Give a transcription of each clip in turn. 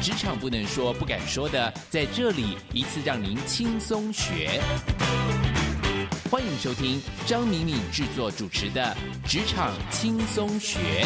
职场不能说、不敢说的，在这里一次让您轻松学。欢迎收听张敏敏制作主持的《职场轻松学》。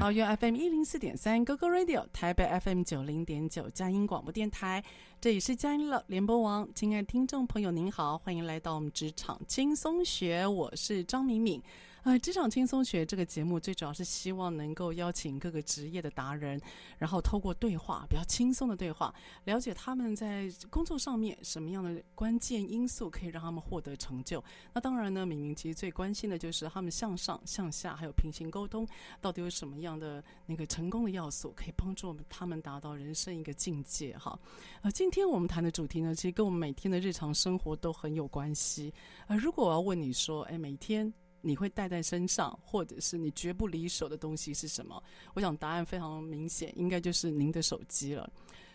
桃园 FM 一零四点三，Google Radio，台北 FM 九零点九，佳音广播电台，这里是佳音乐联播网。亲爱的听众朋友，您好，欢迎来到我们职场轻松学，我是张敏敏。呃，职场轻松学这个节目最主要是希望能够邀请各个职业的达人，然后透过对话，比较轻松的对话，了解他们在工作上面什么样的关键因素可以让他们获得成就。那当然呢，敏敏其实最关心的就是他们向上、向下还有平行沟通，到底有什么样的那个成功的要素可以帮助我们他们达到人生一个境界哈。呃，今天我们谈的主题呢，其实跟我们每天的日常生活都很有关系。呃，如果我要问你说，哎，每天。你会带在身上，或者是你绝不离手的东西是什么？我想答案非常明显，应该就是您的手机了。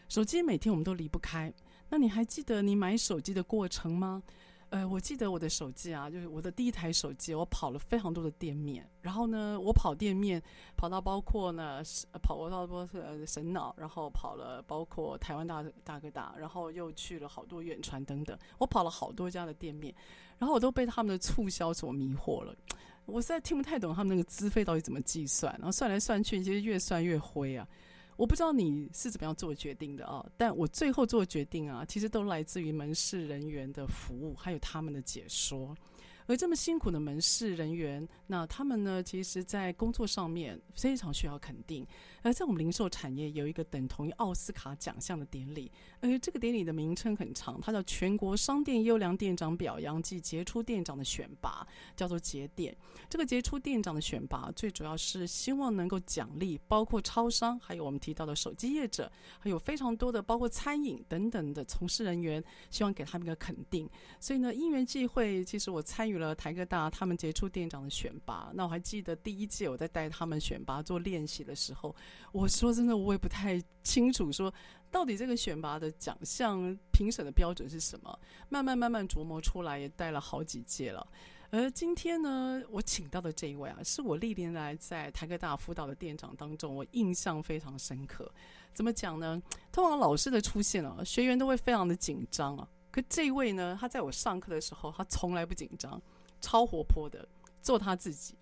手机每天我们都离不开。那你还记得你买手机的过程吗？呃，我记得我的手机啊，就是我的第一台手机，我跑了非常多的店面。然后呢，我跑店面跑到包括呢，跑过到多呃神脑，然后跑了包括台湾大大哥大，然后又去了好多远传等等。我跑了好多家的店面。然后我都被他们的促销所迷惑了，我实在听不太懂他们那个资费到底怎么计算，然后算来算去，其实越算越灰啊！我不知道你是怎么样做决定的啊，但我最后做决定啊，其实都来自于门市人员的服务，还有他们的解说。而这么辛苦的门市人员，那他们呢？其实，在工作上面非常需要肯定。而在我们零售产业，有一个等同于奥斯卡奖项的典礼，而这个典礼的名称很长，它叫全国商店优良店长表扬暨杰出店长的选拔，叫做节点。这个杰出店长的选拔，最主要是希望能够奖励包括超商，还有我们提到的手机业者，还有非常多的包括餐饮等等的从事人员，希望给他们一个肯定。所以呢，因缘际会，其实我参与。了台科大他们杰出店长的选拔，那我还记得第一届我在带他们选拔做练习的时候，我说真的我也不太清楚，说到底这个选拔的奖项评审的标准是什么？慢慢慢慢琢磨出来，也带了好几届了。而今天呢，我请到的这一位啊，是我历年来在台科大辅导的店长当中，我印象非常深刻。怎么讲呢？通常老师的出现啊，学员都会非常的紧张啊。可这一位呢，他在我上课的时候，他从来不紧张，超活泼的，做他自己。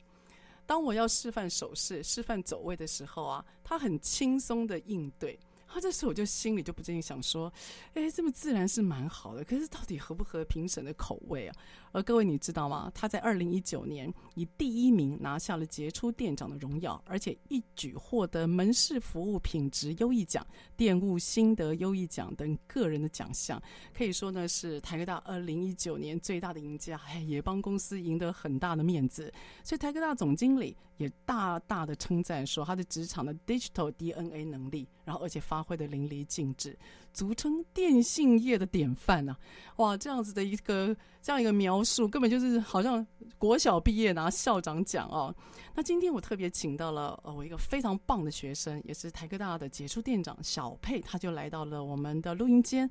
当我要示范手势、示范走位的时候啊，他很轻松的应对。他这时候我就心里就不禁想说：“哎，这么自然是蛮好的，可是到底合不合评审的口味啊？”而各位你知道吗？他在二零一九年以第一名拿下了杰出店长的荣耀，而且一举获得门市服务品质优异奖、店务心得优异奖等个人的奖项，可以说呢是台科大二零一九年最大的赢家，也帮公司赢得很大的面子。所以台科大总经理也大大的称赞说，他的职场的 digital DNA 能力，然后而且发。挥的淋漓尽致，俗称电信业的典范呐！哇，这样子的一个这样一个描述，根本就是好像国小毕业拿校长奖哦。那今天我特别请到了呃我一个非常棒的学生，也是台科大的杰出店长小佩，他就来到了我们的录音间。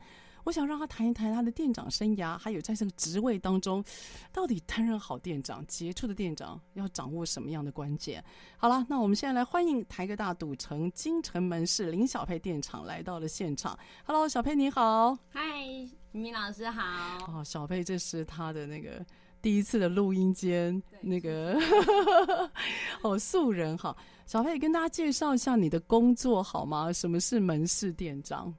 我想让他谈一谈他的店长生涯，还有在这个职位当中，到底担任好店长、杰出的店长要掌握什么样的关键？好了，那我们现在来欢迎台科大赌城金城门市林小佩店长来到了现场。Hello，小佩你好。嗨，明明老师好。哦，小佩，这是他的那个第一次的录音间，那个 哦素人哈。小佩，跟大家介绍一下你的工作好吗？什么是门市店长？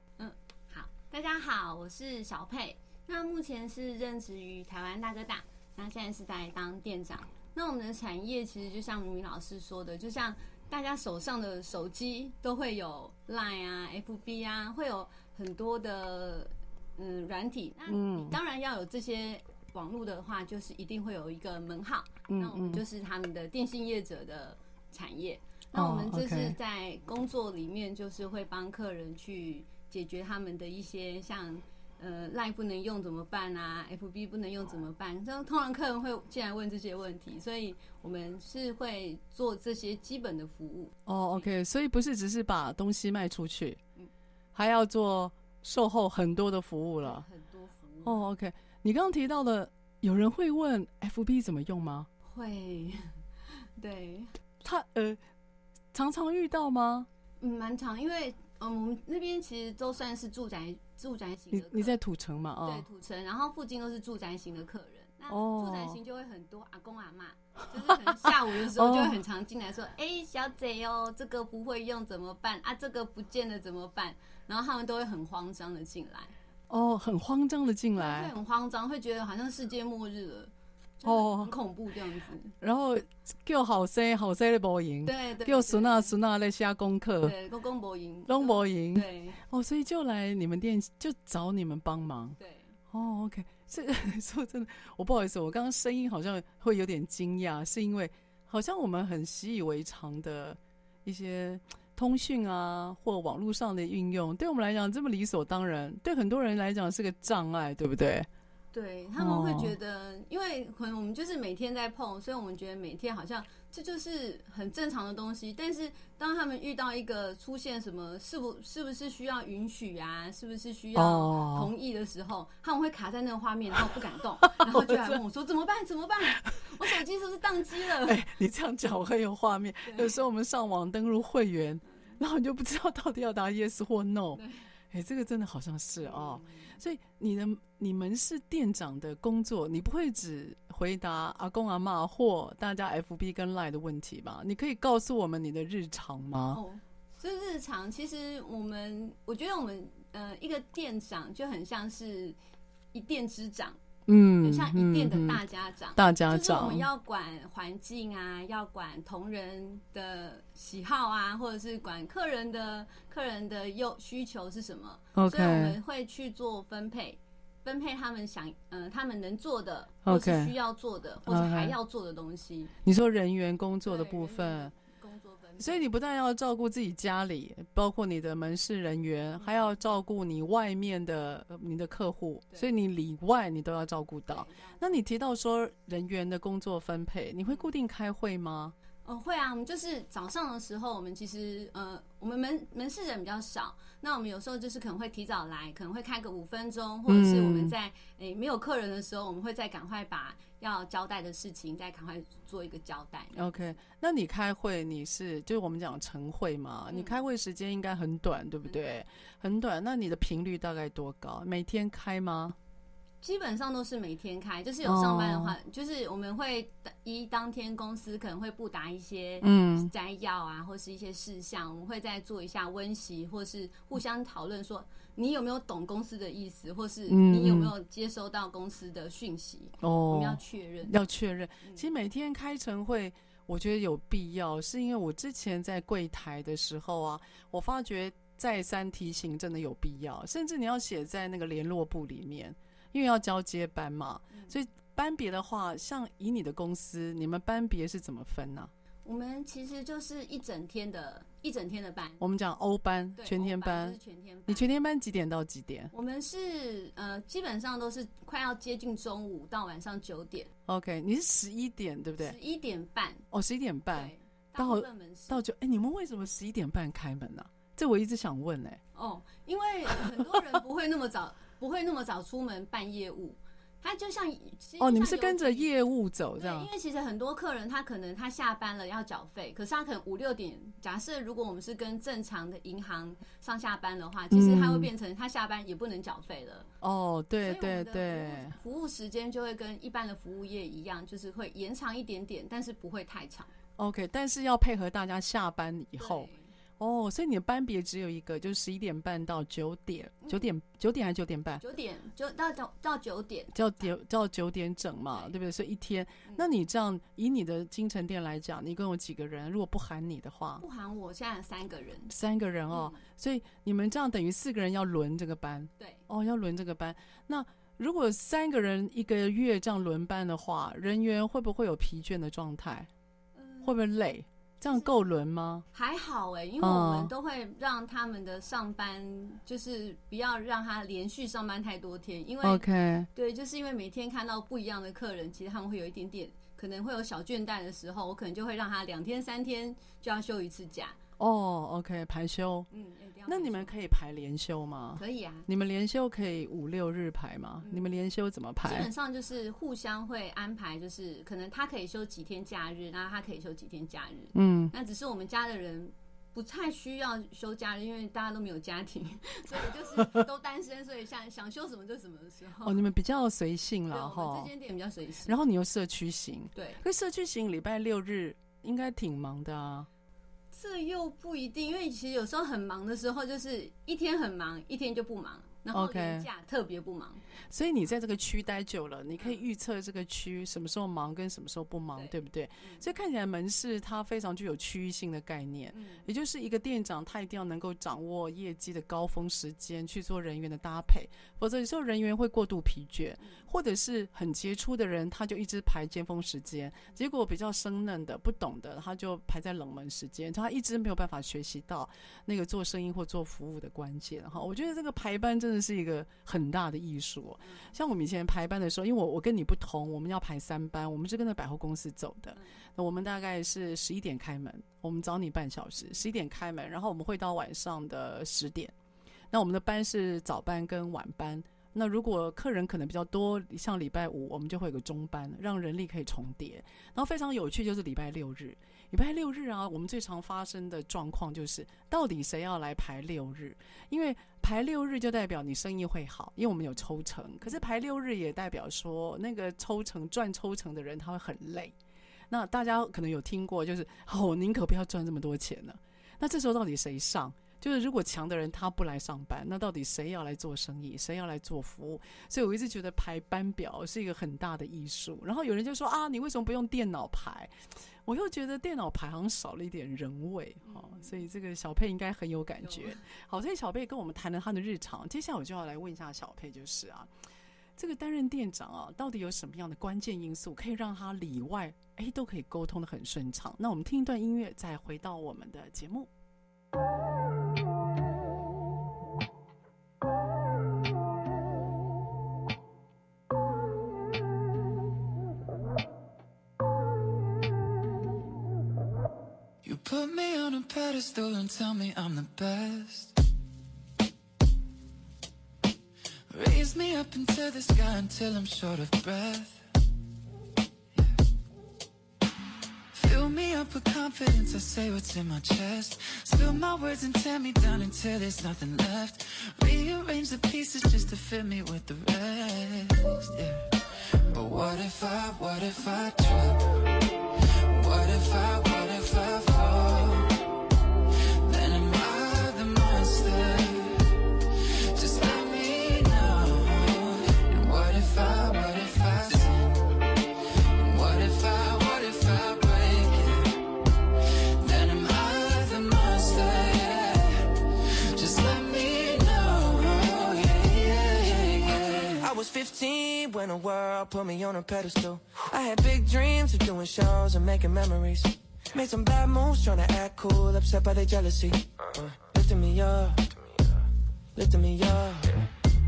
好，大家好，我是小佩。那目前是任职于台湾大哥大，那现在是在当店长。那我们的产业其实就像明明老师说的，就像大家手上的手机都会有 Line 啊、FB 啊，会有很多的嗯软体。那嗯你当然要有这些网络的话，就是一定会有一个门号。嗯那我们嗯就是他们的电信业者的产业。那我们这哦 OK 是在工作里面，就是会帮客人去解决他们的一些像呃 Line 不能用怎么办啊，FB 不能用怎么办？这通常客人会进来问这些问题，所以我们是会做这些基本的服务。哦，OK，所以不是只是把东西卖出去嗯，还要做售后很多的服务了。很多服务哦，OK，你刚刚提到的，有人会问 FB 怎么用吗？会，对，他呃，常常遇到吗？嗯，蛮常，因为嗯，我们那边其实都算是住宅住宅型的客。你你在土城嘛？对啊、土城，然后附近都是住宅型的客人。那哦住宅型就会很多阿公阿妈，就是可能下午的时候哦就会很常进来说：“哎、小姐哦，这个不会用怎么办啊？这个不见了怎么办？”然后他们都会很慌张的进来，哦，很慌张的进来会来，很慌张，会觉得好像世界末日了，哦哦，很恐怖这样子。然后叫好生好生的无赢，对对，叫孙啊对孙啊在写功课，对，公公博赢，拢无赢。对哦，所以就来你们店就找你们帮忙。对。哦，OK，这个 说真的，我不好意思，我刚刚声音好像会有点惊讶，是因为好像我们很习以为常的一些通讯啊或网络上的运用，对我们来讲这么理所当然，对很多人来讲是个障碍，对不对？对他们会哦觉得，因为可能我们就是每天在碰，所以我们觉得每天好像这就是很正常的东西。但是当他们遇到一个出现什么是不是不是需要允许啊，是不是需要哦同意的时候，他们会卡在那个画面，然后不敢动，然后就来问我说怎么办？怎么办？我手机是不是宕机了？哎，你这样讲我很有画面。有时候我们上网登录会员，然后你就不知道到底要答 yes 或 no 对。哎，这个真的好像是哦。所以你的你们是店长的工作，你不会只回答阿公阿妈或大家 FB 跟 Line 的问题吧？你可以告诉我们你的日常吗？哦，这日常其实我们，我觉得我们呃一个店长就很像是一店之长，嗯很像一店的大家长。大家长就是我们，要管环境啊，要管同仁的喜好啊，或者是管客人的客人的又需求是什么。所以我们会去做分配，分配他们想呃他们能做的，或是需要做的，或者还要做的东西。你说人员工作的部分。所以你不但要照顾自己家里，包括你的门市人员，还要照顾你外面的呃你的客户，所以你里外你都要照顾到。那你提到说人员的工作分配，你会固定开会吗？哦，会啊，我们就是早上的时候，我们其实呃，我们门门市人比较少，那我们有时候就是可能会提早来，可能会开个五分钟，或者是我们在诶、没有客人的时候，我们会再赶快把要交代的事情再赶快做一个交代。OK，那你开会你是就是我们讲晨会嘛？你嗯开会时间应该很短，对不对？很短。那你的频率大概多高？每天开吗？基本上都是每天开，就是有上班的话，就是我们会一当天公司可能会布达一些嗯摘要啊，或是一些事项，我们会再做一下温习，或是互相讨论说你有没有懂公司的意思，或是嗯你有没有接收到公司的讯息，我们要哦，确认。要确认。其实每天开晨会，我觉得有必要，是因为我之前在柜台的时候啊，我发觉再三提醒真的有必要，甚至你要写在那个联络簿里面，因为要交接班嘛，所以班别的话，像以你的公司，你们班别是怎么分呢、我们其实就是一整天的一整天的班，我们讲欧班、全天班。是，全天班。你全天班几点到几点？我们是呃，基本上都是快要接近中午到晚上九点，？OK，你是十一点对不对？十？一点半，哦，十一点半，到到九，哎，你们为什么十一点半开门呢、这我一直想问哎、哦，因为很多人不会那么早，不会那么早出门办业务，他就像哦，你们是跟着业。务走这，样因？为其实很多客人他可能他下班了要缴费，可是他可能五六点，假设如果我们是跟正常的银行上下班的话，其实他会变成他下班也不能缴费了。哦，对对对，服务时间就会跟一般的服务业一样，就是会延长一点点，但是不会太长。OK，但是要配合大家下班以以后哦，所以你的班别只有一个，就是十一点半到九点，嗯九点九点还是九点半？九点就到到到九点，到九叫九点整嘛，对对不对？所以一天，嗯那你这样以你的金城店来讲，你一共有几个人？如果不喊你的话，不喊我现在有三个人。三个人哦，嗯所以你们这样等于四个人要轮这个班对，哦，要轮这个班。那如果三个人一个月这样轮班的话，人员会不会有疲倦的状态？嗯会不会累？这样够轮吗？还好哎、因为我们都会让他们的上班，就是不要让他连续上班太多天，因为 OK，对，就是因为每天看到不一样的客人，其实他们会有一点点可能会有小倦怠的时候，我可能就会让他两天三天就要休一次假。哦，OK，排休。嗯，那你们可以排连休吗？可以啊，你们连休可以五六日排吗？嗯你们连休怎么排基本？上就是互相会安排，就是可能他可以休几天假日，然后他可以休几天假日。嗯，那只是我们家的人不太需要休假日，因为大家都没有家庭，所以就是都单身，所以想想休什么就什么的时候。哦，你们比较随性对，了哈这。间店比较随性。然后你又社区型，对，可是社区型礼拜六日应该挺忙的啊。这又不一定，因为其实有时候很忙的时候，就是一天很忙，一天就不忙，然后年假特别不忙。所以你在这个区待久了，你可以预测这个区什么时候忙跟什么时候不忙，对对不对？嗯所以看起来门市它非常具有区域性的概念，嗯，也就是一个店长他一定要能够掌握业绩的高峰时间去做人员的搭配，否则有时候人员会过度疲倦，或者是很杰出的人他就一直排尖峰时间，结果比较生嫩的不懂的他就排在冷门时间，他一直没有办法学习到那个做生意或做服务的关键哈。我觉得这个排班真的是一个很大的艺术哦、像我们以前排班的时候，因为我我跟你不同，我们要排三班，我们是跟着百货公司走的。那我们大概是十一点开门，我们找你半小时，十一点开门，然后我们会到晚上的十点。那我们的班是早班跟晚班。那如果客人可能比较多，像礼拜五我们就会有个中班，让人力可以重叠。然后非常有趣就是礼拜六日，礼拜六日啊，我们最常发生的状况就是，到底谁要来排六日？因为排六日就代表你生意会好，因为我们有抽成。可是排六日也代表说，那个抽成赚抽成的人他会很累。那大家可能有听过，就是哦，宁可不要赚这么多钱呢。那这时候到底谁上？就是如果强的人他不来上班，那到底谁要来做生意？谁要来做服务？所以我一直觉得排班表是一个很大的艺术。然后有人就说啊，你为什么不用电脑排？我又觉得电脑排好像少了一点人味哈、哦，所以这个小佩应该很有感觉。好，所以小佩跟我们谈了他的日常，接下来我就要来问一下小佩，就是啊，这个担任店长啊，到底有什么样的关键因素可以让他里外哎都可以沟通的很顺畅？那我们听一段音乐，再回到我们的节目。You put me on a pedestal and tell me I'm the best. Raise me up into the sky until I'm short of breath. Confidence, I say what's in my chest. Spill my words and tear me down until there's nothing left. Rearrange the pieces just to fit me with the rest. Yeah. But what if I, what if I trip? What if I, what if I 15 when the world put me on a pedestal. I had big dreams of doing shows and making memories. Made some bad moves trying to act cool, upset by their jealousy. Uh, lifting me up, lifting me up.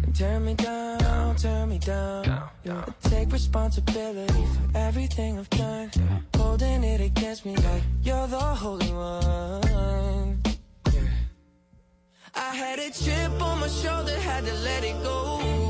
And turn me down, turn me down. I take responsibility for everything I've done. Holding it against me like you're the holy one. I had a chip on my shoulder, had to let it go.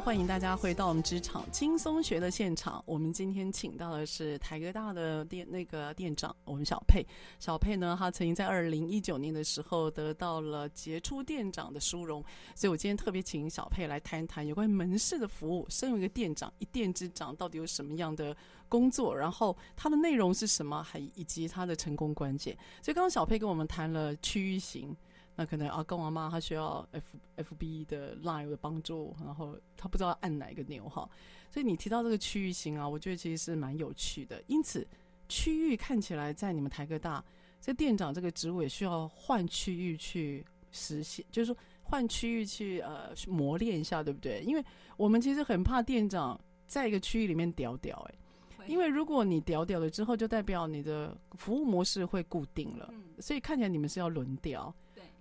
欢迎大家回到我们职场轻松学的现场。我们今天请到的是台哥大的店那个店长，我们小佩。小佩呢，他曾经在二零一九年的时候得到了杰出店长的殊荣，所以我今天特别请小佩来谈谈有关门市的服务。身为一个店长，一店之长到底有什么样的工作？然后它的内容是什么？还以及它的成功关键。所以刚刚小佩跟我们谈了区域型。那可能阿公阿妈他需要 F F B 的 Line 的帮助，然后他不知道按哪一个钮哈，所以你提到这个区域型啊，我觉得其实是蛮有趣的。因此，区域看起来在你们台科大，这店长这个职务也需要换区域去实现，就是说换区域去呃去磨练一下，对不对？因为我们其实很怕店长在一个区域里面屌屌哎、会因为如果你屌屌了之后，就代表你的服务模式会固定了，嗯所以看起来你们是要轮调。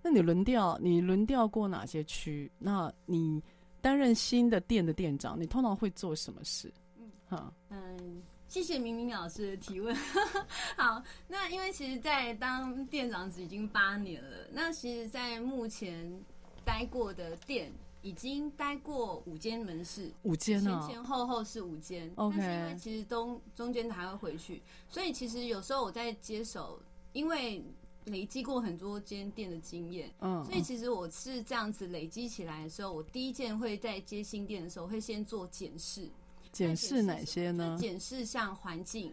对那你轮调，你轮调过哪些区？那你担任新的店的店长，你通常会做什么事？嗯哈，嗯，谢谢明明老师的提问。好，那因为其实，在当店长已经八年了，那其实，在目前待过的店已经待过五间门市，五间前啊，前后后是五间 OK 但是因为其实中中间还会回去，所以其实有时候我在接手，因为累积过很多间店的经验，嗯，所以其实我是这样子累积起来的时候，我第一件会在接新店的时候会先做检视，检视哪些呢？检视像环境，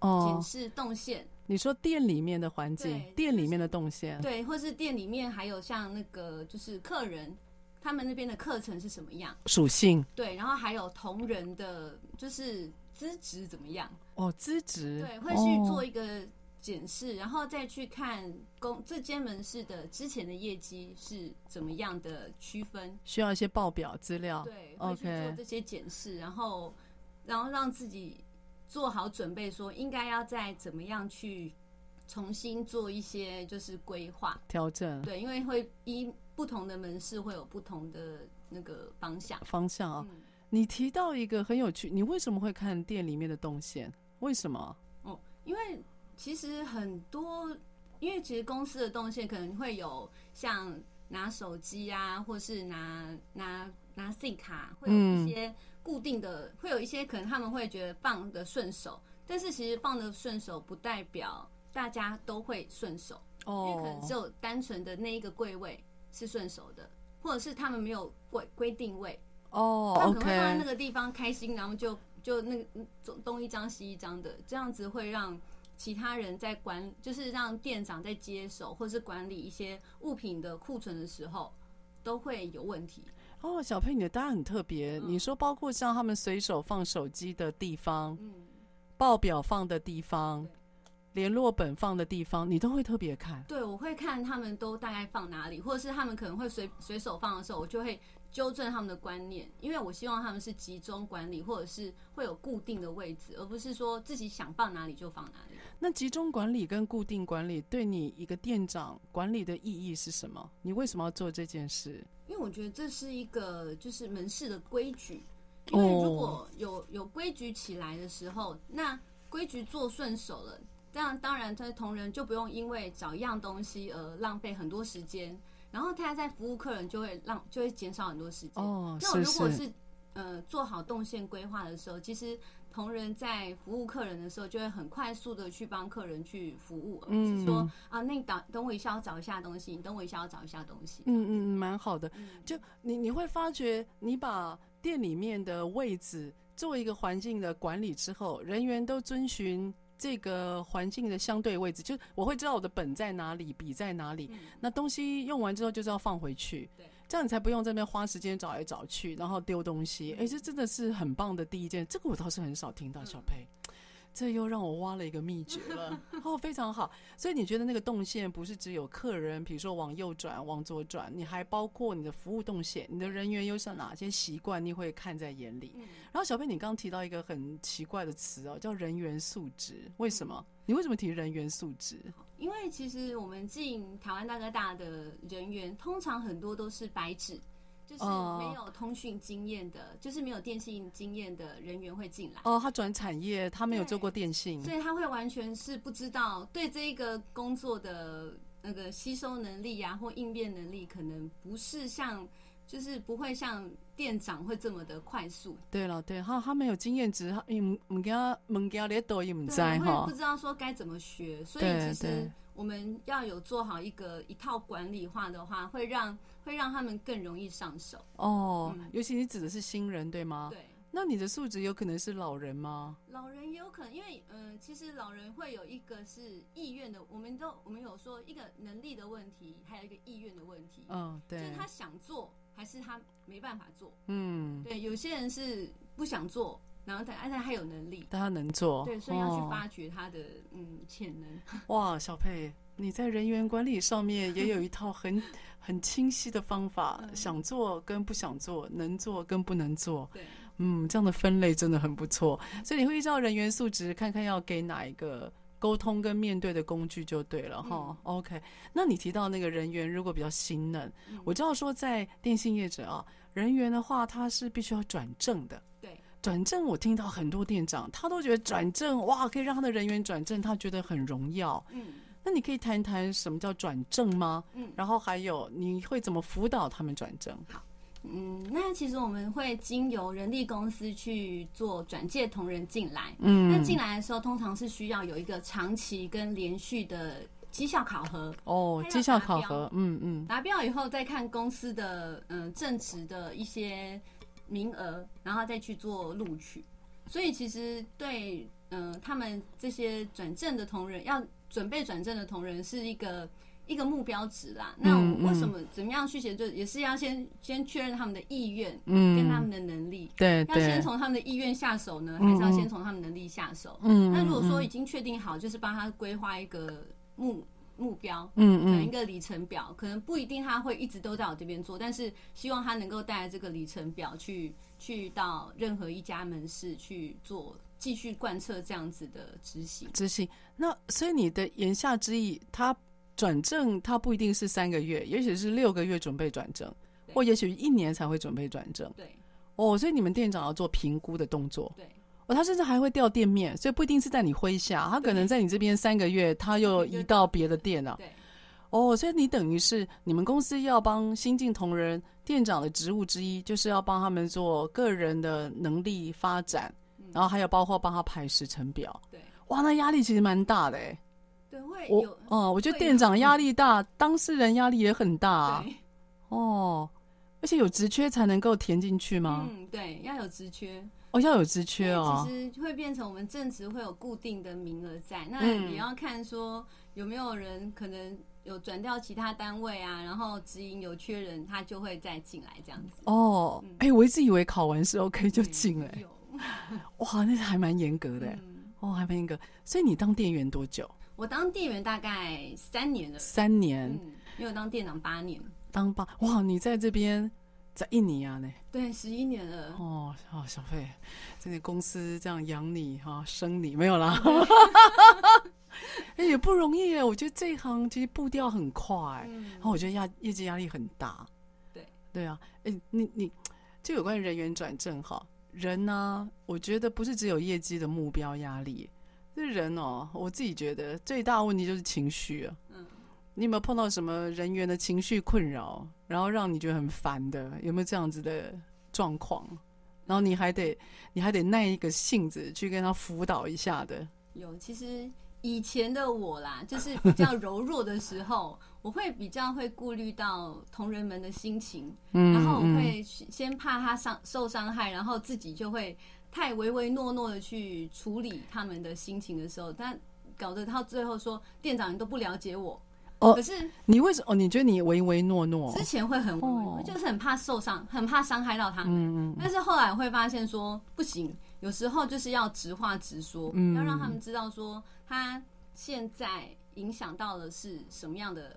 哦。检哦，视动线，你说店里面的环境，店里面的动线，对，或是店里面还有像那个就是客人。他们那边的课程是什么样？属性。对，然后还有同仁的，就是资质怎么样？哦，资质，对，会去做哦一个检视，然后再去看公这间门市的之前的业绩是怎么样的区分。需要一些报表资料。对，会去做这些检视，然后然后让自己做好准备，说应该要再怎么样去重新做一些就是规划。调整对，因为会依不同的门市会有不同的那个方向。方向啊。嗯，你提到一个很有趣，你为什么会看店里面的动线？为什么？哦，因为其实很多，因为其实公司的动线可能会有像拿手机啊，或是拿拿拿 SIM 卡，会有嗯。一些固定的，会有一些可能他们会觉得放的顺手，但是其实放的顺手不代表大家都会顺手，因为可能只有单纯的那一个柜位是顺手的，或者是他们没有规规定位，哦他可能会放在那个地方开心，然后就就那东一张西一张的，这样子会让其他人在管，就是让店长在接手或是管理一些物品的库存的时候，都会有问题。哦，小佩，你的答案很特别。嗯你说包括像他们随手放手机的地方、嗯，报表放的地方、联络本放的地方，你都会特别看。对，我会看他们都大概放哪里，或者是他们可能会随随手放的时候，我就会纠正他们的观念，因为我希望他们是集中管理，或者是会有固定的位置，而不是说自己想放哪里就放哪里。那集中管理跟固定管理对你一个店长管理的意义是什么？你为什么要做这件事？因为我觉得这是一个就是门市的规矩，因为如果有有规矩起来的时候，那规矩做顺手了，这样当然他同仁就不用因为找一样东西而浪费很多时间，然后他在服务客人就会让就会减少很多时间。哦，那如果是呃做好动线规划的时候，其实同仁在服务客人的时候，就会很快速的去帮客人去服务，而不是说、嗯啊，那你等等我一下，要找一下东西，你等我一下，要找一下东西。嗯嗯，嗯蛮好的。嗯就你你会发觉，你把店里面的位置做一个环境的管理之后，人员都遵循这个环境的相对位置，就我会知道我的本在哪里，笔在哪里。嗯那东西用完之后就是要放回去，对，这样你才不用这边花时间找来找去，然后丢东西。嗯哎、这真的是很棒的第一件，这个我倒是很少听到小佩。这又让我挖了一个秘诀了。哦，非常好。所以你觉得那个动线不是只有客人，比如说往右转、往左转，你还包括你的服务动线，你的人员有是哪些习惯，你会看在眼里。嗯然后小贝，你刚刚提到一个很奇怪的词哦，叫人员素质。为什么？你为什么提人员素质？因为其实我们进台湾大哥大的人员，通常很多都是白纸，就是哦没有通讯经验的，就是没有电信经验的人员会进来。哦，他转产业，他没有做过电信，所以他会完全是不知道对这一个工作的那个吸收能力啊，或应变能力，可能不是像，就是不会像店长会这么的快速。对了，对他他没有经验值，他嗯唔给他物件咧都也唔知对，会哈不。知道说该怎么学，所以对其实我们要有做好一个一套管理化的话，会让会让他们更容易上手。哦，嗯尤其你指的是新人对吗？对，那你的素质有可能是老人吗？老人也有可能，因为嗯、呃其实老人会有一个是意愿的，我们都我们有说一个能力的问题，还有一个意愿的问题。嗯，对就是，他想做，还是他没办法做？嗯，对，有些人是不想做，然后但但他有能力，但他能做，对，所以要去哦。发掘他的嗯潜能。哇，小佩，你在人员管理上面 也有一套很很清晰的方法，嗯。想做跟不想做，能做跟不能做，对，嗯，这样的分类真的很不错。所以你会依照人员素质，看看要给哪一个沟通跟面对的工具就对了哈。OK，那你提到那个人员如果比较新嫩，嗯我知道说在电信业者啊，人员的话他是必须要转正的。对，转正，我听到很多店长，他都觉得转正哇，可以让他的人员转正，他觉得很荣耀。嗯那你可以谈谈什么叫转正吗？嗯然后还有你会怎么辅导他们转正？嗯，那其实我们会经由人力公司去做转介同仁进来。嗯那进来的时候，通常是需要有一个长期跟连续的绩效考核。哦，绩效考核，嗯嗯，达标以后，再看公司的嗯、呃正职的一些名额，然后再去做录取。所以其实对嗯、呃他们这些转正的同仁，要准备转正的同仁是一个一个目标值啦。那为什么怎么样去写，就也是要先先确认他们的意愿嗯跟他们的能力。对要先，从他们的意愿下手呢，嗯还是要先从他们能力下手？嗯那如果说嗯已经确定好，就是帮他规划一个目目标，嗯嗯可能一个里程表，可能不一定他会一直都在我这边做，但是希望他能够带着这个里程表去去到任何一家门市去做，继续贯彻这样子的执行。执行。那所以你的言下之意，他转正他不一定是三个月，也许是六个月准备转正，或也许一年才会准备转正。对哦，所以你们店长要做评估的动作。对哦，他甚至还会调店面，所以不一定是在你麾下，他可能在你这边三个月，他又移到别的店了。对哦，所以你等于是你们公司要帮新进同仁店长的职务之一，就是要帮他们做个人的能力发展，然后还有包括帮他排时程表。对哇，那压力其实蛮大的哎。对，会我有哦，我觉得店长压 力大，当事人压力也很大啊。哦，而且有职缺才能够填进去吗？嗯，对，要有职缺。哦，要有职缺哦。其实会变成我们正职会有固定的名额在，那嗯也要看说有没有人可能有转调其他单位啊，然后直营有缺人，他就会再进来这样子。哦，嗯哎、我一直以为考完是 OK 就进了、欸，哇，那还蛮严格的、欸嗯，哦，还蛮严格。所以你当店员多久？我当店员大概三年了，三年，嗯，因为我当店长八年，当八哇，你在这边在印尼啊呢？对，十一年了。哦，哦，小费，这个公司这样养你哈、生你没有啦，哎、也不容易耶。我觉得这一行其实步调很快，嗯然后我觉得压业绩压力很大。对对啊，哎、你你就有关于人员转正哈，人呢、我觉得不是只有业绩的目标压力，这人哦，我自己觉得最大问题就是情绪啊。嗯，你有没有碰到什么人员的情绪困扰，然后让你觉得很烦的？有没有这样子的状况？然后你还得你还得耐一个性子去跟他辅导一下的。有，其实以前的我啦，就是比较柔弱的时候，我会比较会顾虑到同仁们的心情，嗯然后我会先怕他伤受伤害，然后自己就会太唯唯诺诺的去处理他们的心情的时候，但搞得到最后说店长你都不了解我。哦可是你为什么？哦，你觉得你唯唯诺诺？之前会很唯唯诺哦，就是很怕受伤，很怕伤害到他们。嗯嗯但是后来会发现说不行，有时候就是要直话直说，嗯要让他们知道说他现在影响到的是什么样的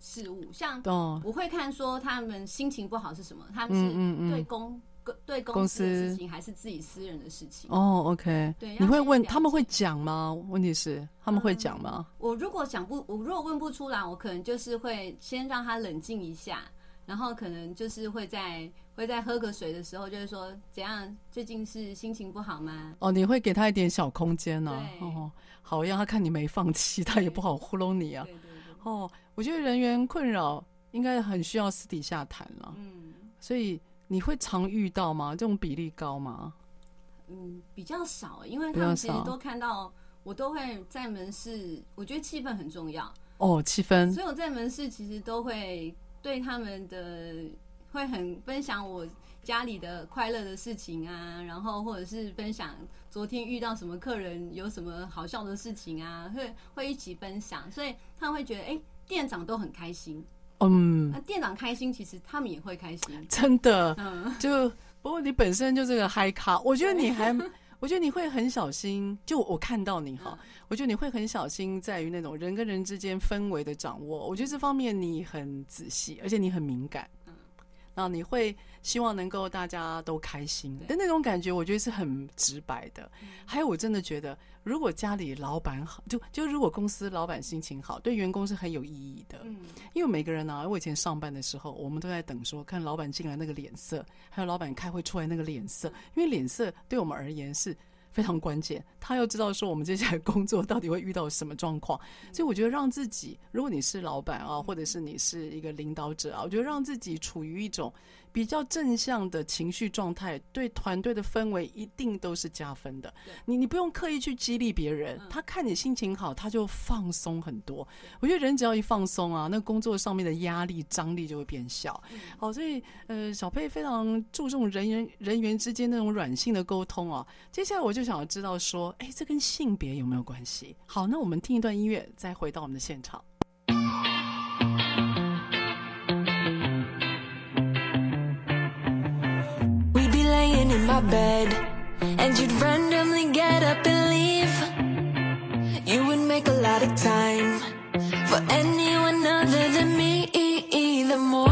事物。像哦，我会看说他们心情不好是什么，他们是对公公对公公司的事情，还是自己私人的事情？哦，OK，对你会问他们会解讲吗？问题是他们会讲吗？我如果想不，我如果问不出来，我可能就是会先让他冷静一下，然后可能就是会在会在喝个水的时候，就是说怎样，最近是心情不好吗？哦，你会给他一点小空间呢、对哦，好，让他看你没放弃，他也不好糊弄你啊。对对对，哦，我觉得人员困扰应该很需要私底下谈了，嗯所以你会常遇到吗？这种比例高吗？嗯，比较少，因为他们其实都看到，我都会在门市，我觉得气氛很重要，哦，气氛所以我在门市其实都会对他们的会很分享我家里的快乐的事情啊，然后或者是分享昨天遇到什么客人有什么好笑的事情啊，会会一起分享，所以他们会觉得哎、店长都很开心，嗯那、，店长开心，其实他们也会开心，真的嗯，就不过你本身就是个嗨咖，我觉得你还，我觉得你会很小心。就我看到你哈，我觉得你会很小心，在于那种人跟人之间氛围的掌握。我觉得这方面你很仔细，而且你很敏感。然后你会希望能够大家都开心的那种感觉，我觉得是很直白的。还有，我真的觉得，如果家里老板好，就就如果公司老板心情好，对员工是很有意义的。嗯因为每个人呢、我以前上班的时候，我们都在等说，看老板进来那个脸色，还有老板开会出来那个脸色，因为脸色对我们而言是非常关键。他要知道说我们接下来工作到底会遇到什么状况，所以我觉得让自己，如果你是老板啊，或者是你是一个领导者啊，我觉得让自己处于一种比较正向的情绪状态，对团队的氛围一定都是加分的。你你不用刻意去激励别人，他看你心情好，他就放松很多。我觉得人只要一放松啊，那工作上面的压力张力就会变小。好，所以呃，小佩非常注重人员人员之间那种软性的沟通啊。接下来我就想要知道说，哎，这跟性别有没有关系？好，那我们听一段音乐，再回到我们的现场。In my bed, and you'd randomly get up and leave. You would make a lot of time for anyone other than me. The more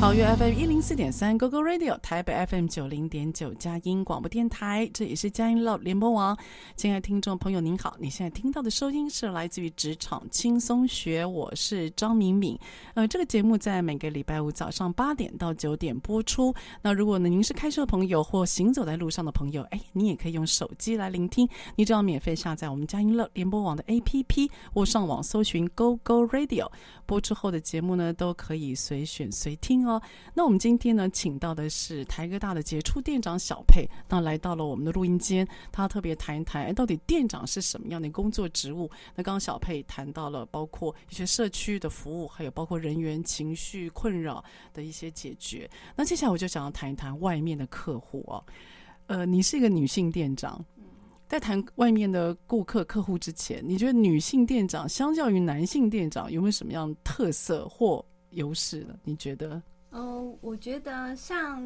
桃园 FM 一零四点三，Go Go Radio，台北 FM 九零点九，佳音广播电台，这也是佳音 Love 联播网。亲爱的听众朋友，您好，你现在听到的收音是来自于职场轻松学，我是张敏敏。呃，这个节目在每个礼拜五早上八点到九点播出。那如果呢您是开车的朋友或行走在路上的朋友，哎，你也可以用手机来聆听，你只要免费下载我们佳音乐联播网的 APP，或上网搜寻 Go Go Radio，播出后的节目呢都可以随选随听哦。那我们今天呢，请到的是台哥大的杰出店长小佩，那来到了我们的录音间，他特别谈一谈，哎，到底店长是什么样的工作职务？那刚刚小佩谈到了，包括一些社区的服务，还有包括人员情绪困扰的一些解决。那接下来我就想要谈一谈外面的客户哦，呃，你是一个女性店长，在谈外面的顾客客户之前，你觉得女性店长相较于男性店长有没有什么样特色或优势呢？你觉得？嗯，我觉得像，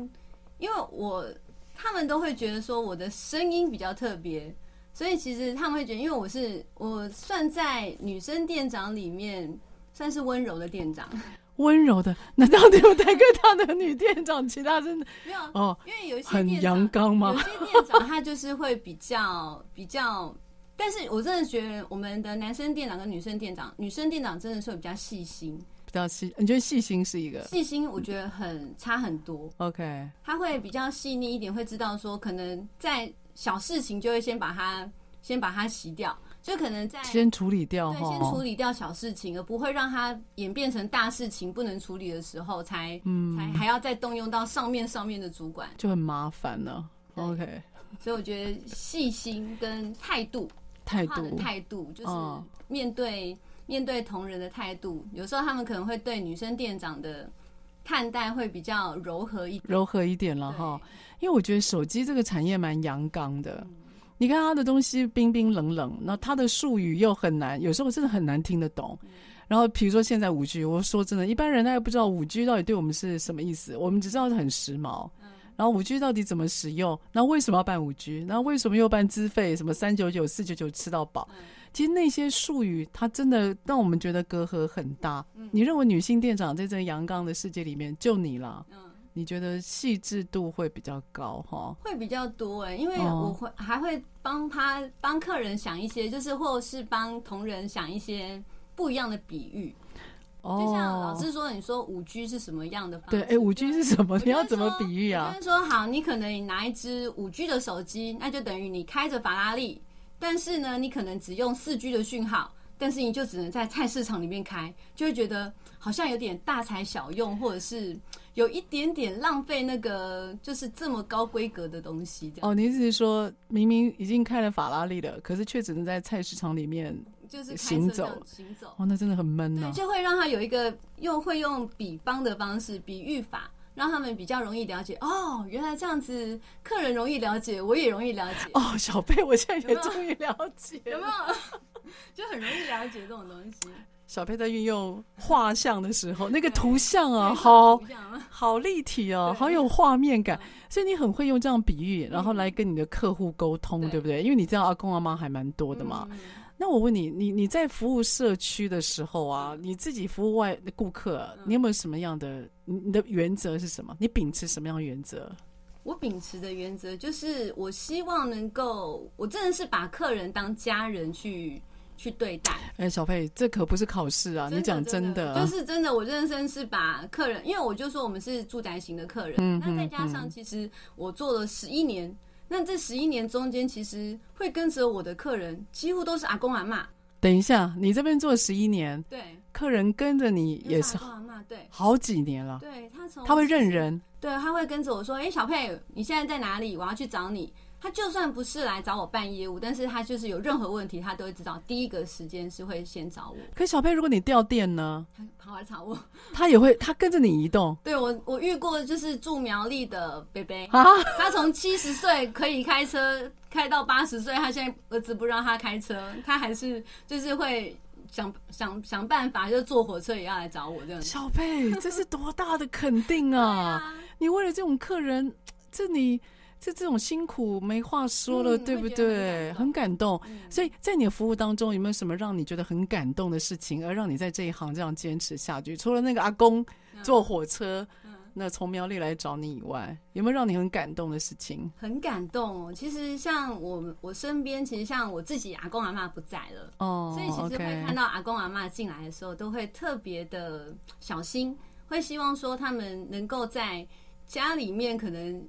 因为我他们都会觉得说我的声音比较特别，所以其实他们会觉得，因为我是我算在女生店长里面算是温柔的店长，温柔的？难道只有台哥大的女店长，其他真的没有哦？因为有一些很阳刚吗？有些店长他就是会比较比较，但是我真的觉得我们的男生店长跟女生店长，女生店长真的是会比较细心。比较细，你觉得细心是一个细心？我觉得很差很多。OK，他会比较细腻一点，会知道说可能在小事情就会先把它先把它洗掉，就可能在先处理掉对，先处理掉小事情，而不会让它演变成大事情不能处理的时候，才嗯才还要再动用到上面上面的主管。就很麻烦了。OK，所以我觉得细心跟态度，态度态度就是嗯面对。面对同仁的态度，有时候他们可能会对女生店长的看待会比较柔和一点。柔和一点了哈，因为我觉得手机这个产业蛮阳刚的。你看他的东西冰冰冷冷，那他的术语又很难，有时候真的很难听得懂。然后比如说现在五 G，我说真的，一般人他也不知道五 G 到底对我们是什么意思，我们只知道很时髦。然后五 G 到底怎么使用？那为什么要办五 G？然后为什么又办资费？什么三九九、四九九吃到饱？其实那些术语，它真的让我们觉得隔阂很大。你认为女性店长在这个阳刚的世界里面，就你啦？你觉得细致度会比较高哈？会比较多哎、因为哦我会还会帮他帮客人想一些，就是或是帮同仁想一些不一样的比喻。哦，就像老师说，你说五 G 是什么样的方式？对，哎，五 G 是什么？你要怎么比喻啊就？是说，好，你可能你拿一只五 G 的手机，那就等于你开着法拉利，但是呢，你可能只用四 G 的讯号，但是你就只能在菜市场里面开，就会觉得好像有点大材小用，或者是有一点点浪费那个就是这么高规格的东西。哦，你意思是说，明明已经开了法拉利了，可是却只能在菜市场里面就是行走，行走。哦，那真的很闷呢、对，就会让他有一个用会用比方的方式、比喻法，让他们比较容易了解。哦，原来这样子，客人容易了解，我也容易了解。哦，小贝，我现在也终于了解有没有？就很容易了解这种东西。小佩在运用画像的时候，那个图像啊，好好立体哦，对好有画面感，所以你很会用这样比喻，然后来跟你的客户沟通，对对不对？因为你知道阿公阿妈还蛮多的嘛。嗯那我问你，你你在服务社区的时候啊，你自己服务外的顾客，嗯你有没有什么样的你你的原则是什么？你秉持什么样的原则？我秉持的原则就是，我希望能够，我真的是把客人当家人去去对待。哎，小佩，这可不是考试啊！你讲真的，就是真的，我认真是把客人，因为我就说我们是住宅型的客人，嗯那再加上其实我做了十一年，那这十一年中间，其实会跟着我的客人几乎都是阿公阿妈，等一下，你这边做十一年，对，客人跟着你也是好几年了，对他从他会认人，对，他会跟着我说：“哎、小佩，你现在在哪里？我要去找你。”他就算不是来找我办业务，但是他就是有任何问题，他都会知道第一个时间是会先找我。可小佩，如果你掉电呢，他跑来找我。他也会，他跟着你移动？对我，我遇过就是住苗栗的贝贝啊，他从七十岁可以开车开到八十岁，他现在儿子不让他开车，他还是就是会想想想办法，就坐火车也要来找我这样子。小贝，这是多大的肯定啊！你为了这种客人，这你这这种辛苦没话说了，对不对？很感动。所以在你的服务当中，有没有什么让你觉得很感动的事情，而让你在这一行这样坚持下去？除了那个阿公坐火车，那从苗栗来找你以外，有没有让你很感动的事情？很感动哦。其实像我我身边，其实像我自己阿公阿妈不在了哦，所以其实会看到阿公阿妈进来的时候，都会特别的小心，会希望说他们能够在家里面可能。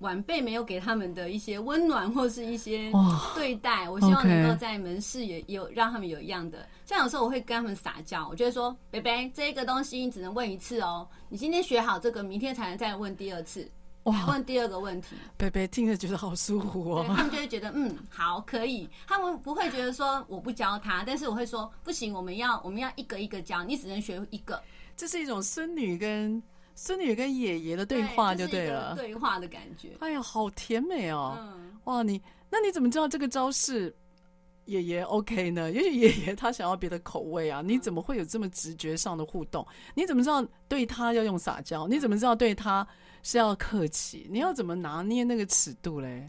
晚辈没有给他们的一些温暖或是一些对待，我希望能够在门市也有让他们有一样的。像有时候我会跟他们撒娇，我就会说：“贝贝，这个东西你只能问一次哦，你今天学好这个，明天才能再问第二次，哇，问第二个问题。”贝贝听着觉得好舒服哦，他们就会觉得嗯好可以，他们不会觉得说我不教他，但是我会说不行，我们要我们要一个一个教，你只能学一个。这是一种孙女跟。孙女跟爷爷的对话就对了，对话的感觉。哎呀，好甜美哦！哇，你那你怎么知道这个招式爷爷 OK 呢？也许爷爷他想要别的口味啊，你怎么会有这么直觉上的互动？你怎么知道对他要用撒娇？你怎么知道对他是要客气？你要怎么拿捏那个尺度嘞？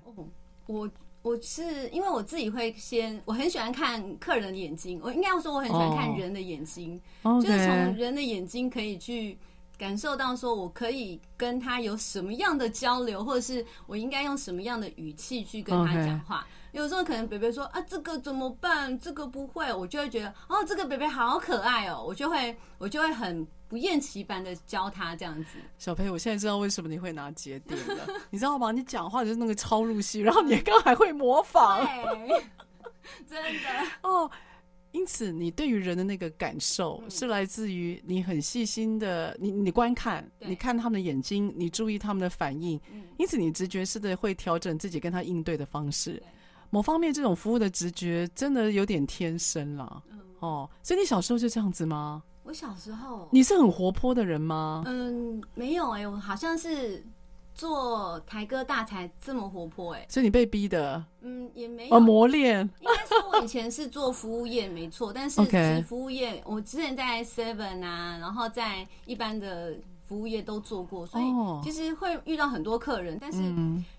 我我是因为我自己会先，我很喜欢看客人的眼睛，我应该要说我很喜欢看人的眼睛，就是从人的眼睛可以去。感受到说，我可以跟他有什么样的交流，或者是我应该用什么样的语气去跟他讲话。有时候可能北北说啊，这个怎么办？这个不会，我就会觉得哦，这个北北好可爱哦，我就会我就会很不厌其烦的教他这样子。小裴，我现在知道为什么你会拿节点了，你知道吗？你讲话就是那个超入戏，然后你刚还会模仿，真的 哦。因此，你对于人的那个感受是来自于你很细心的，你你观看，你看他们的眼睛，你注意他们的反应。因此，你直觉式的会调整自己跟他应对的方式。某方面，这种服务的直觉真的有点天生了。哦，所以你小时候就这样子吗？我小时候，你是很活泼的人吗？嗯，没有哎，我好像是。做台歌大才这么活泼哎，所以你被逼的？嗯，也没有磨练。应该是，我以前是做服务业没错，但是其实服务业我之前在 Seven 啊，然后在一般的服务业都做过，所以其实会遇到很多客人，但是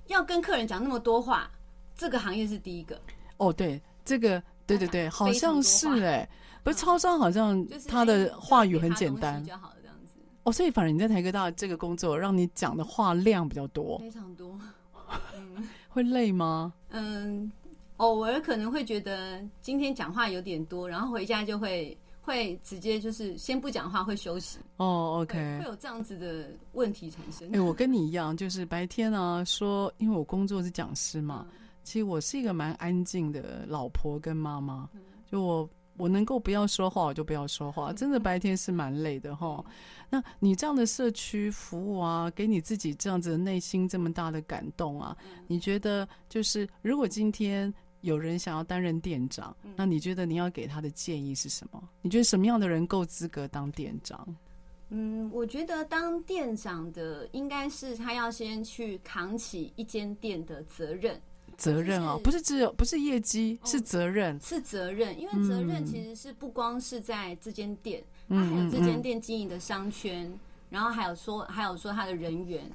要跟客人讲那么多话，这个行业是第一个。哦，对，这个对对对，好像是哎，不是超商，好像他的话语很简单。哦，所以反正你在台科大这个工作，让你讲的话量比较多，非常多。会累吗？嗯，偶尔可能会觉得今天讲话有点多，然后回家就会会直接就是先不讲话，会休息。哦，OK，会有这样子的问题产生。哎，我跟你一样，就是白天呢说，因为我工作是讲师嘛，其实我是一个蛮安静的老婆跟妈妈，就我。我能够不要说话，我就不要说话。真的白天是蛮累的哈。那你这样的社区服务啊，给你自己这样子的内心这么大的感动啊，你觉得就是如果今天有人想要担任店长，那你觉得你要给他的建议是什么？你觉得什么样的人够资格当店长？嗯，我觉得当店长的应该是他要先去扛起一间店的责任。责任哦，不是只有不是业绩，是责任，是责任。因为责任其实是不光是在这间店，它还有这间店经营的商圈，然后还有说还有说他的人员，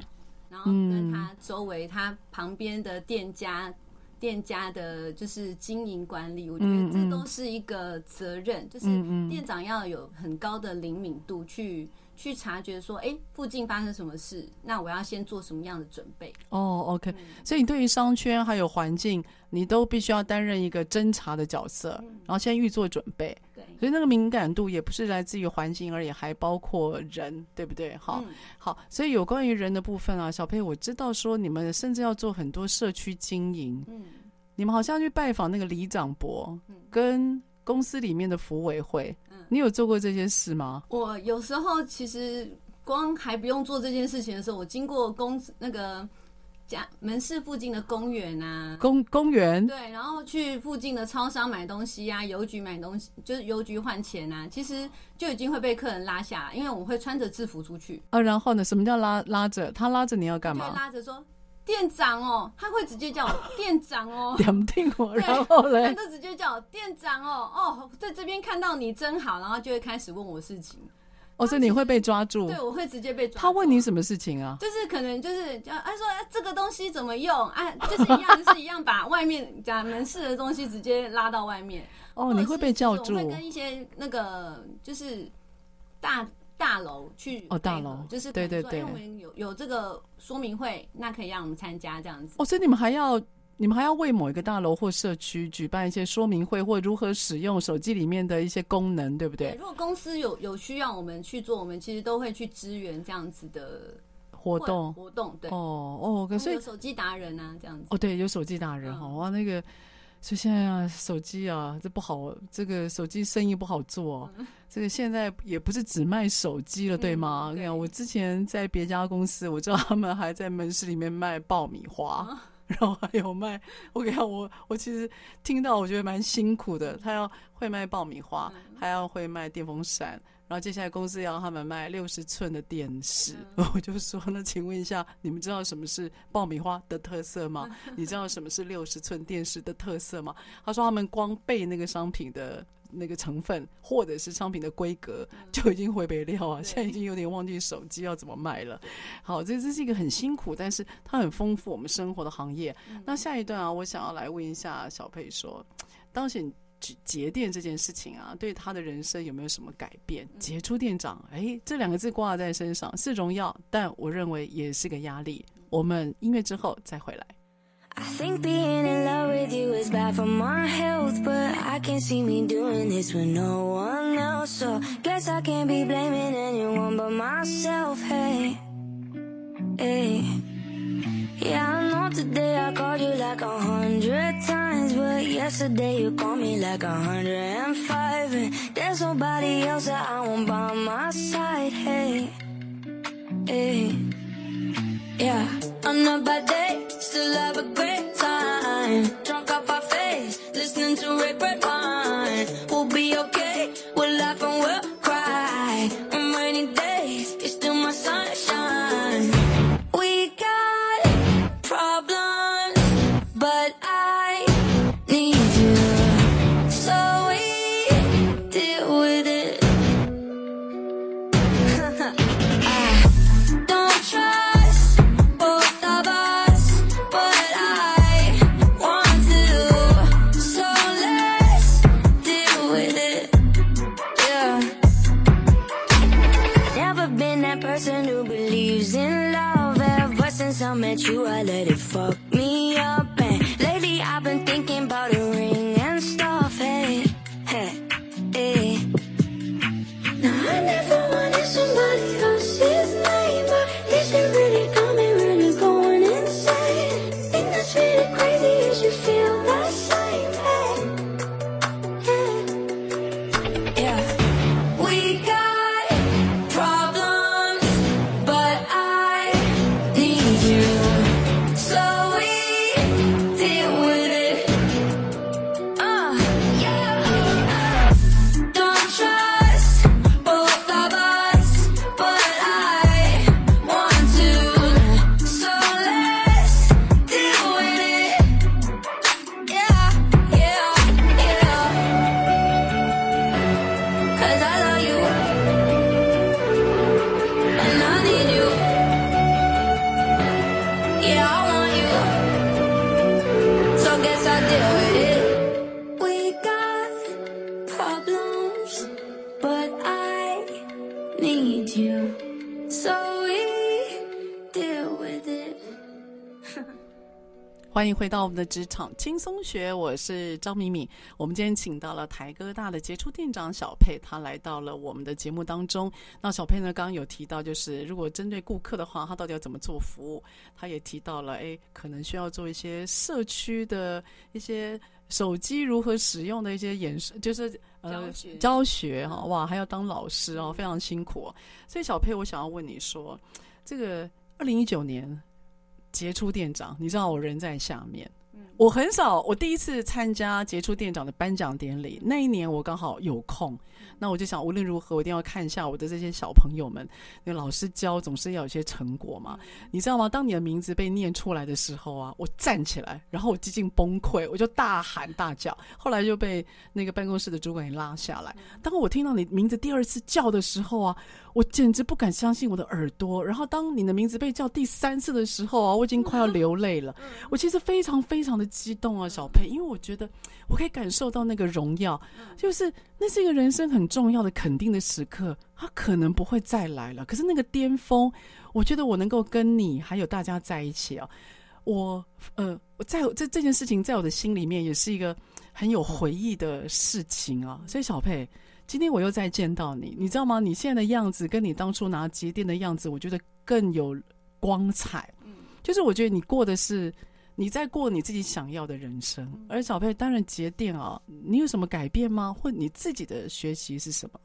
然后跟他周围他旁边的店家店家的就是经营管理，我觉得这都是一个责任，就是店长要有很高的灵敏度去。去察觉说，哎，附近发生什么事？那我要先做什么样的准备？哦，OK。所以你对于商圈还有环境，你都必须要担任一个侦查的角色，然后先预做准备。对，所以那个敏感度也不是来自于环境而已，还包括人，对不对？好，好。所以有关于人的部分啊，小佩，我知道说你们甚至要做很多社区经营。嗯，你们好像去拜访那个李长博，跟公司里面的服委会。你有做过这件事吗？我有时候其实光还不用做这件事情的时候，我经过公那个家门市附近的公园啊，公公园对，然后去附近的超商买东西啊，邮局买东西，就是邮局换钱啊，其实就已经会被客人拉下，因为我会穿着制服出去啊。然后呢，什么叫拉拉着？他拉着你要干嘛？拉着说店长哦，他会直接叫我 店长哦，点定我，对然后他嘞，就直接叫我店长哦，哦，在这边看到你真好，然后就会开始问我事情，哦，所以你会被抓住对，。我会直接被抓住。他问你什么事情啊？就是可能就是叫他说、啊、这个东西怎么用啊，就是一样就是一样把外面讲门市的东西直接拉到外面。哦，你会被叫住我会跟一些那个就是大大楼去哦大楼就是对对对可能说哎我们有有这个说明会，那可以让我们参加这样子。哦，所以你们还要你们还要为某一个大楼或社区举办一些说明会，或如何使用手机里面的一些功能，对不对？如果公司有有需要我们去做，我们其实都会去支援这样子的活动活动。对，哦哦，可所以有手机达人啊，这样子。哦，对，有手机达人哈、哇，那个，所以现在啊，手机啊，这不好，这个手机生意不好做、哦。这个现在也不是只卖手机了，对吗？我跟你讲，我之前在别家公司，我知道他们还在门市里面卖爆米花。然后还有卖，我跟你讲，我我其实听到我觉得蛮辛苦的。他要会卖爆米花，还要会卖电风扇，然后接下来公司要他们卖六十寸的电视。我就说，那请问一下，你们知道什么是爆米花的特色吗？你知道什么是六十寸电视的特色吗？他说他们光背那个商品的。那个成分或者是商品的规格就已经回北料啊，现在已经有点忘记手机要怎么卖了。好，这这是一个很辛苦，但是它很丰富我们生活的行业。那下一段啊，我想要来问一下小佩说，当时你节电这件事情啊，对他的人生有没有什么改变？杰出店长，哎，这两个字挂在身上是荣耀，但我认为也是个压力。我们音乐之后再回来。I think being in love with you is bad for my health, but I can't see me doing this with no one else. So guess I can't be blaming anyone but myself. Hey, hey. Yeah, I know today I called you like a hundred times, but yesterday you called me like a hundred and five. And there's nobody else that I want by my side. Hey, hey. Yeah, a bad day, still have a great time. 回到我们的职场轻松学，我是张敏敏。我们今天请到了台哥大的杰出店长小佩，他来到了我们的节目当中。那小佩呢，刚刚有提到，就是如果针对顾客的话，他到底要怎么做服务？他也提到了，哎，可能需要做一些社区的一些手机如何使用的一些演示，就是呃教学哈、哇，还要当老师哦，非常辛苦、哦。所以小佩，我想要问你说，这个二零一九年杰出店长，你知道我人在下面，我很少，我第一次参加杰出店长的颁奖典礼，那一年我刚好有空，那我就想无论如何，我一定要看一下我的这些小朋友们。那老师教总是要有些成果嘛，你知道吗？当你的名字被念出来的时候啊，我站起来，然后我几近崩溃，我就大喊大叫，后来就被那个办公室的主管给拉下来。当我听到你名字第二次叫的时候啊，我简直不敢相信我的耳朵。然后当你的名字被叫第三次的时候啊，我已经快要流泪了。我其实非常非常的激动啊，小佩，因为我觉得我可以感受到那个荣耀，就是那是一个人生很重要的肯定的时刻，它可能不会再来了。可是那个巅峰，我觉得我能够跟你还有大家在一起啊，我呃，在这这件事情在我的心里面也是一个很有回忆的事情啊。所以小佩，今天我又再见到你，你知道吗？你现在的样子跟你当初拿节电的样子，我觉得更有光彩。嗯，就是我觉得你过的是你在过你自己想要的人生。而小佩，当然节电啊，你有什么改变吗？或你自己的学习是什么？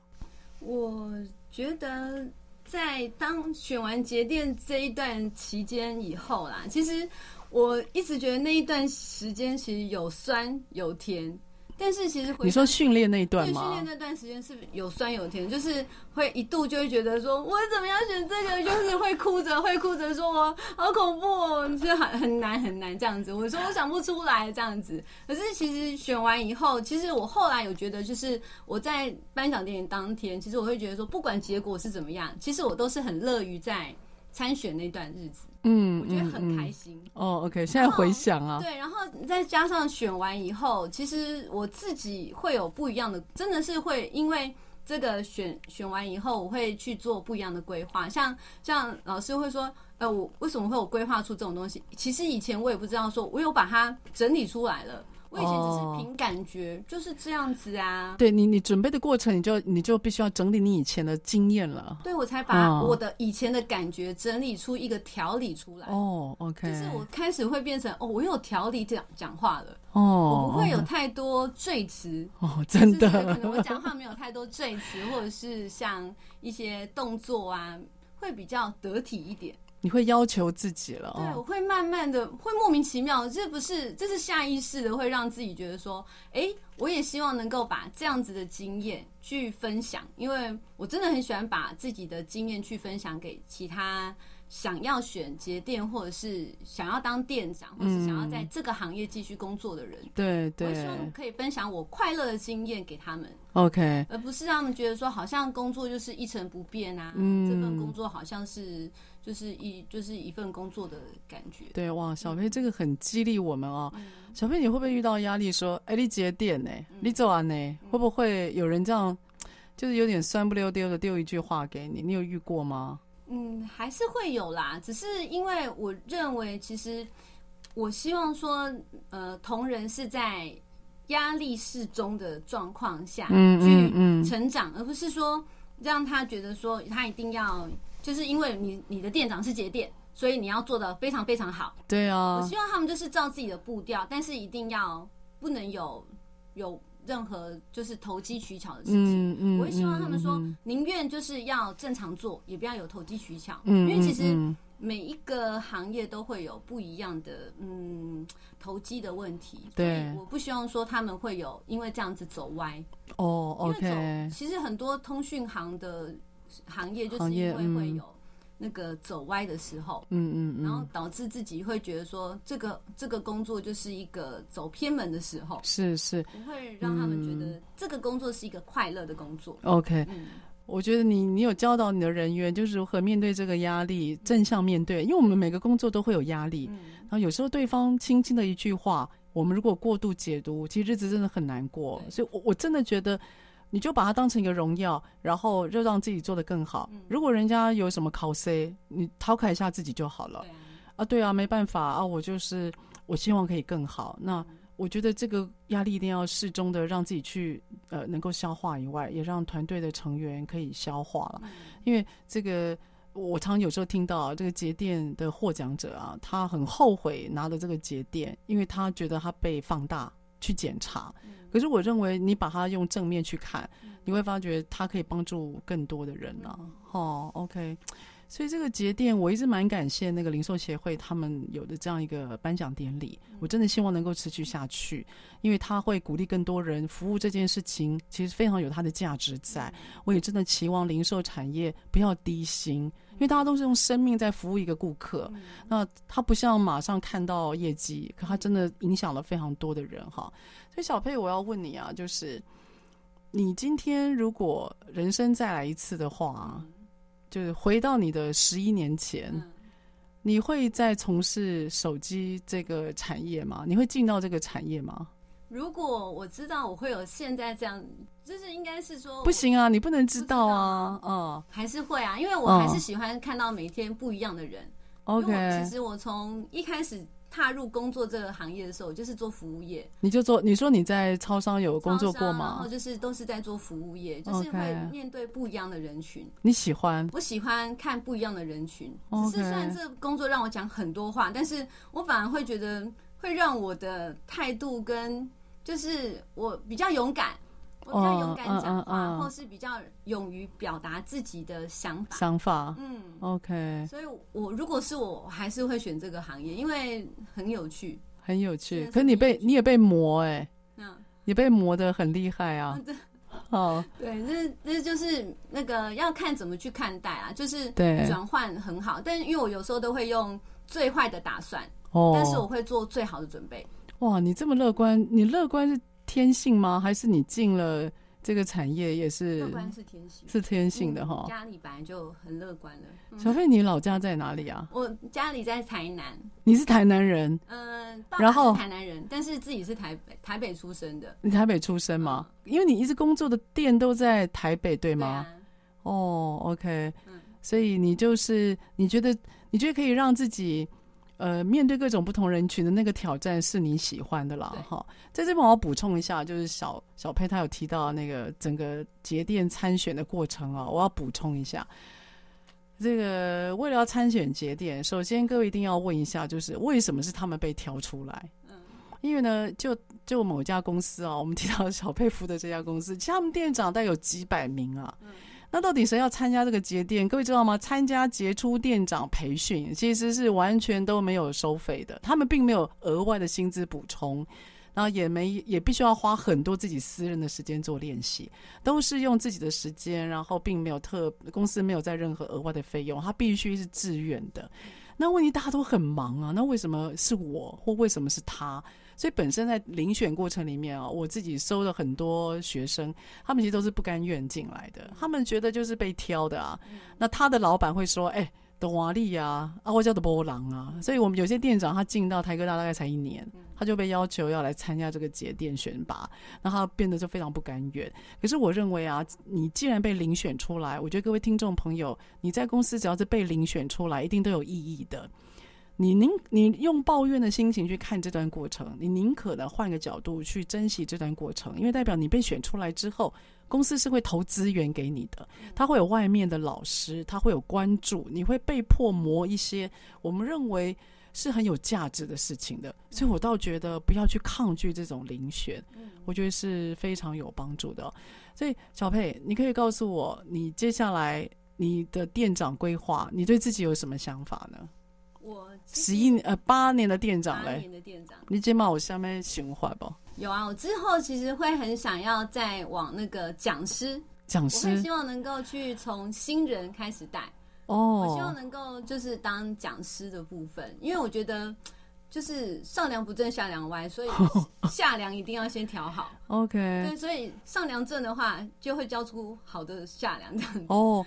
我觉得在当选完节电这一段期间以后啦，其实我一直觉得那一段时间其实有酸有甜，但是其实回你说训练那一段对训练？那段时间是有酸有甜，就是会一度就会觉得说，我怎么样选这个，就是会哭着会哭着说我好恐怖哦，就是很很难很难这样子。我说我想不出来这样子。可是其实选完以后，其实我后来有觉得，就是我在颁奖典礼当天，其实我会觉得说，不管结果是怎么样，其实我都是很乐于在参选那段日子。嗯，我觉得嗯很开嗯心。哦，OK，现在回想啊，对，然后再加上选完以后，其实我自己会有不一样的，真的是会因为这个选选完以后，我会去做不一样的规划。像像老师会说，呃，我为什么会有规划出这种东西？其实以前我也不知道，说我有把它整理出来了。我以前只哦是凭感觉，就是这样子啊。对你，你准备的过程，你就你就必须要整理你以前的经验了。对，我才把哦我的以前的感觉整理出一个条理出来。哦，OK，就是我开始会变成哦，我有条理讲讲话了。哦，我不会有太多赘词哦，真的就是可能我讲话没有太多赘词，或者是像一些动作啊，会比较得体一点。你会要求自己了对，我哦。会慢慢的，会莫名其妙，这不是，这是下意识的，会让自己觉得说，哎，我也希望能够把这样子的经验去分享，因为我真的很喜欢把自己的经验去分享给其他想要选节店，或者是想要当店长，或是想要在这个行业继续工作的人。对我对希望可以分享我快乐的经验给他们，，OK，而不是让他们觉得说好像工作就是一成不变啊，嗯这份工作好像是就是一就是一份工作的感觉。对哇，小飞这个很激励我们哦。嗯小飞，你会不会遇到压力？说，哎，你节点呢？你走完呢？会不会有人这样，就是有点酸不溜丢的丢一句话给你？你有遇过吗？嗯，还是会有啦，只是因为我认为，其实我希望说，呃，同仁是在压力适中的状况下嗯嗯成长，而不是说让他觉得说他一定要，就是因为你你的店长是节店，所以你要做的非常非常好。对啊我，希望他们就是照自己的步调，但是一定要不能有有任何就是投机取巧的事情。嗯嗯我会希望他们说宁愿就是要正常做，也不要有投机取巧。嗯因为其实每一个行业都会有不一样的嗯投机的问题。对我不希望说他们会有因为这样子走歪。哦因为走，OK，其实很多通讯行的行业就是因为会嗯有那个走歪的时候。嗯嗯然后嗯，导致自己会觉得说，这个这个工作就是一个走偏门的时候，是是不会让他们觉嗯得这个工作是一个快乐的工作。，OK。嗯，我觉得你你有教导你的人员，就是如何面对这个压力，正向面对。因为我们每个工作都会有压力，嗯然后有时候对方轻轻的一句话，我们如果过度解读，其实日子真的很难过。所以我，我真的觉得，你就把它当成一个荣耀，然后就让自己做得更好。嗯如果人家有什么考 C，你讨凯一下自己就好了。啊，啊，对啊，没办法啊，我就是我希望可以更好。那我觉得这个压力一定要适中的让自己去呃能够消化以外，也让团队的成员可以消化了。因为这个我常有时候听到啊这个节电的获奖者啊，他很后悔拿了这个节电，因为他觉得他被放大去检查。可是我认为你把它用正面去看，你会发觉它可以帮助更多的人啊。哦，OK。所以这个节电，我一直蛮感谢那个零售协会他们有的这样一个颁奖典礼，我真的希望能够持续下去，因为他会鼓励更多人服务这件事情，其实非常有它的价值在。我也真的期望零售产业不要低薪，因为大家都是用生命在服务一个顾客，那他不像马上看到业绩，可他真的影响了非常多的人哈。所以小佩，我要问你啊，就是你今天如果人生再来一次的话。就是回到你的十一年前，你会再从事手机这个产业吗？你会进到这个产业吗？如果我知道我会有现在这样，就是应该是说不行啊，你不能知道啊，哦，还是会啊，因为我还是喜欢看到每天不一样的人。OK，其实我从一开始。踏入工作这个行业的时候，就是做服务业。你就做，你说你在超商有工作过吗？然后就是都是在做服务业，就是会面对不一样的人群。你喜欢？我喜欢看不一样的人群。只是虽然这工作让我讲很多话，但是我反而会觉得会让我的态度跟就是我比较勇敢。我比较勇敢讲话，或是比较勇于表达自己的想法。想法，嗯，OK。所以，我如果是我，还是会选这个行业，因为很有趣，很有趣。可你被你也被磨哎，嗯，也被磨的很厉害啊。哦，对，这这就是那个要看怎么去看待啊，就是转换很好，但是因为我有时候都会用最坏的打算，哦，但是我会做最好的准备。哇，你这么乐观，你乐观是？天性吗？还是你进了这个产业也是？乐观是天性，是天性的哈。家里本来就很乐观了。小费，你老家在哪里啊？我家里在台南。你是台南人？嗯，然后台南人，但是自己是台北台北出生的。你台北出生吗？因为你一直工作的店都在台北，对吗？哦，OK。嗯，所以你就是你觉得你觉得可以让自己。呃，面对各种不同人群的那个挑战是你喜欢的啦，哈。在这边我要补充一下，就是小小佩他有提到那个整个节电参选的过程啊，我要补充一下。这个为了要参选节电，首先各位一定要问一下，就是为什么是他们被挑出来？嗯，因为呢，就就某家公司啊，我们提到小佩服的这家公司，其实他们店长大概有几百名啊。那到底谁要参加这个节店？各位知道吗？参加杰出店长培训其实是完全都没有收费的，他们并没有额外的薪资补充，然后也没也必须要花很多自己私人的时间做练习，都是用自己的时间，然后并没有特公司没有在任何额外的费用，他必须是自愿的。那问题大家都很忙啊，那为什么是我，或为什么是他？所以本身在遴选过程里面啊，我自己收了很多学生，他们其实都是不甘愿进来的，他们觉得就是被挑的啊。那他的老板会说：“哎，的华丽啊，啊，我叫的波浪啊。”所以我们有些店长他进到台科大大概才一年，他就被要求要来参加这个节电选拔，那他变得就非常不甘愿。可是我认为啊，你既然被遴选出来，我觉得各位听众朋友，你在公司只要是被遴选出来，一定都有意义的。你宁你用抱怨的心情去看这段过程，你宁可的换个角度去珍惜这段过程，因为代表你被选出来之后，公司是会投资源给你的，他会有外面的老师，他会有关注，你会被迫磨一些我们认为是很有价值的事情的，所以我倒觉得不要去抗拒这种遴选，我觉得是非常有帮助的。所以小佩，你可以告诉我，你接下来你的店长规划，你对自己有什么想法呢？我十一呃八年的店长嘞，年的店长，你肩膀我下面循环不？有啊，我之后其实会很想要再往那个讲师，讲师，我希望能够去从新人开始带哦，我希望能够就是当讲师的部分，因为我觉得就是上梁不正下梁歪，所以 下梁一定要先调好。OK，对，所以上梁正的话，就会教出好的下梁这样子哦。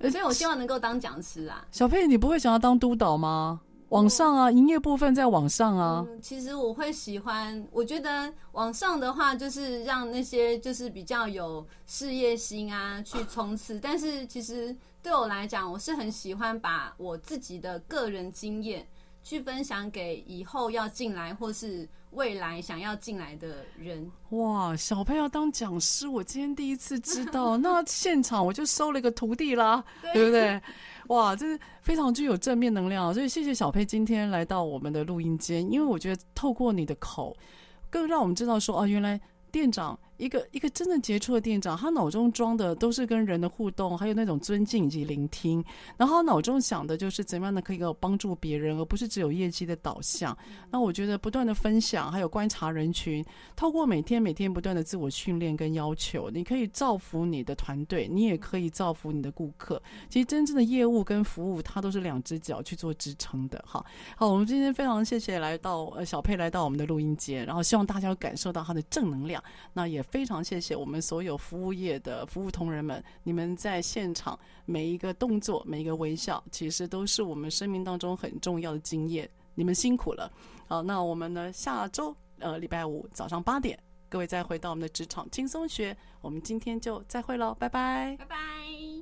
所以，我希望能够当讲师啊。小佩，你不会想要当督导吗？网上啊，营业部分在网上啊。其实我会喜欢，我觉得网上的话，就是让那些就是比较有事业心啊去冲刺。但是，其实对我来讲，我是很喜欢把我自己的个人经验去分享给以后要进来或是。未来想要进来的人，哇！小佩要当讲师，我今天第一次知道。那现场我就收了一个徒弟啦，对不对？哇，这是非常具有正面能量。所以谢谢小佩今天来到我们的录音间，因为我觉得透过你的口，更让我们知道说，哦，原来店长一个一个真正杰出的店长，他脑中装的都是跟人的互动，还有那种尊敬以及聆听，然后他脑中想的就是怎么样的可以够帮助别人，而不是只有业绩的导向。那我觉得不断的分享，还有观察人群，透过每天每天不断的自我训练跟要求，你可以造福你的团队，你也可以造福你的顾客。其实真正的业务跟服务，它都是两只脚去做支撑的。哈，好，我们今天非常谢谢来到呃小佩来到我们的录音间，然后希望大家感受到他的正能量。那也非常谢谢我们所有服务业的服务同仁们，你们在现场每一个动作、每一个微笑，其实都是我们生命当中很重要的经验。你们辛苦了。好，那我们呢下周呃礼拜五早上八点，各位再回到我们的职场轻松学，我们今天就再会喽，拜拜，拜拜。